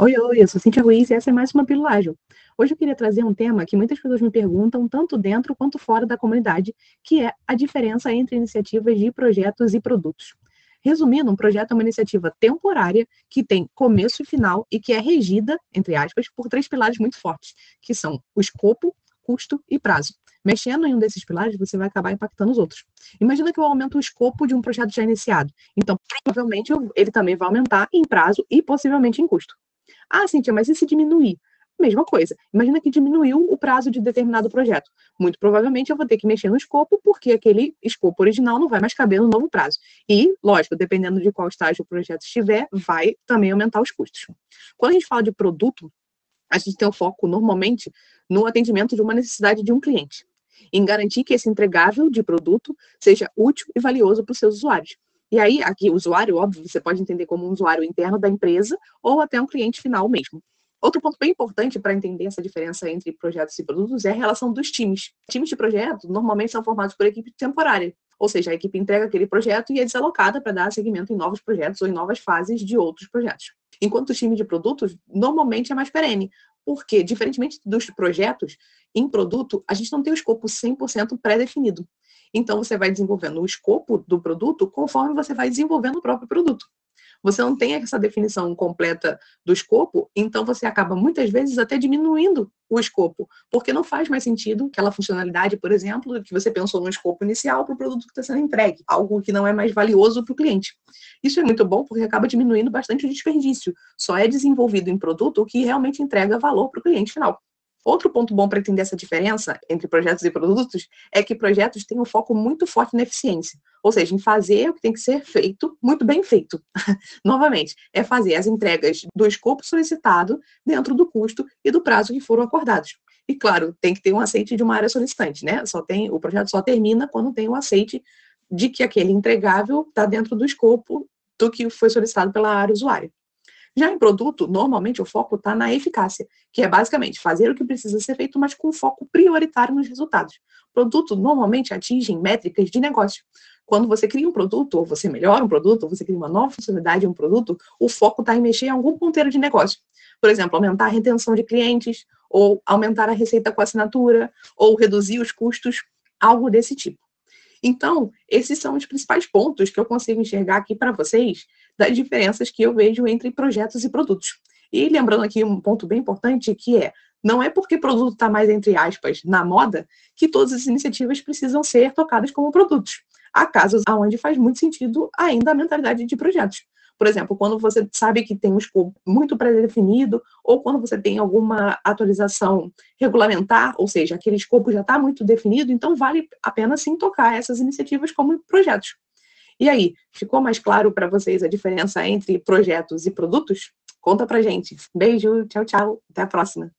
Oi, oi, eu sou Cintia Ruiz e essa é mais uma Pílula Ágil. Hoje eu queria trazer um tema que muitas pessoas me perguntam, tanto dentro quanto fora da comunidade, que é a diferença entre iniciativas de projetos e produtos. Resumindo, um projeto é uma iniciativa temporária que tem começo e final e que é regida, entre aspas, por três pilares muito fortes, que são o escopo, custo e prazo. Mexendo em um desses pilares, você vai acabar impactando os outros. Imagina que eu aumento o escopo de um projeto já iniciado. Então, provavelmente, ele também vai aumentar em prazo e possivelmente em custo. Ah, Cintia, mas e se diminuir? Mesma coisa. Imagina que diminuiu o prazo de determinado projeto. Muito provavelmente eu vou ter que mexer no escopo, porque aquele escopo original não vai mais caber no novo prazo. E, lógico, dependendo de qual estágio o projeto estiver, vai também aumentar os custos. Quando a gente fala de produto, a gente tem o um foco normalmente no atendimento de uma necessidade de um cliente, em garantir que esse entregável de produto seja útil e valioso para os seus usuários. E aí, aqui, o usuário, óbvio, você pode entender como um usuário interno da empresa ou até um cliente final mesmo. Outro ponto bem importante para entender essa diferença entre projetos e produtos é a relação dos times. Times de projeto normalmente são formados por equipe temporária, ou seja, a equipe entrega aquele projeto e é desalocada para dar seguimento em novos projetos ou em novas fases de outros projetos. Enquanto o time de produtos normalmente é mais perene, porque, diferentemente dos projetos, em produto, a gente não tem o escopo 100% pré-definido. Então, você vai desenvolvendo o escopo do produto conforme você vai desenvolvendo o próprio produto. Você não tem essa definição completa do escopo, então você acaba muitas vezes até diminuindo o escopo, porque não faz mais sentido aquela funcionalidade, por exemplo, que você pensou no escopo inicial para o produto que está sendo entregue, algo que não é mais valioso para o cliente. Isso é muito bom porque acaba diminuindo bastante o desperdício. Só é desenvolvido em produto o que realmente entrega valor para o cliente final. Outro ponto bom para entender essa diferença entre projetos e produtos é que projetos têm um foco muito forte na eficiência, ou seja, em fazer o que tem que ser feito, muito bem feito. Novamente, é fazer as entregas do escopo solicitado dentro do custo e do prazo que foram acordados. E claro, tem que ter um aceite de uma área solicitante, né? Só tem, o projeto só termina quando tem o um aceite de que aquele entregável está dentro do escopo do que foi solicitado pela área usuária. Já em produto, normalmente o foco está na eficácia, que é basicamente fazer o que precisa ser feito, mas com foco prioritário nos resultados. Produto normalmente atinge métricas de negócio. Quando você cria um produto, ou você melhora um produto, ou você cria uma nova funcionalidade em um produto, o foco está em mexer em algum ponteiro de negócio. Por exemplo, aumentar a retenção de clientes, ou aumentar a receita com assinatura, ou reduzir os custos, algo desse tipo. Então, esses são os principais pontos que eu consigo enxergar aqui para vocês das diferenças que eu vejo entre projetos e produtos. E lembrando aqui um ponto bem importante que é não é porque produto está mais, entre aspas, na moda, que todas as iniciativas precisam ser tocadas como produtos. Há casos onde faz muito sentido ainda a mentalidade de projetos. Por exemplo, quando você sabe que tem um escopo muito pré-definido, ou quando você tem alguma atualização regulamentar, ou seja, aquele escopo já está muito definido, então vale a pena sim tocar essas iniciativas como projetos. E aí, ficou mais claro para vocês a diferença entre projetos e produtos? Conta pra gente. Beijo, tchau, tchau. Até a próxima.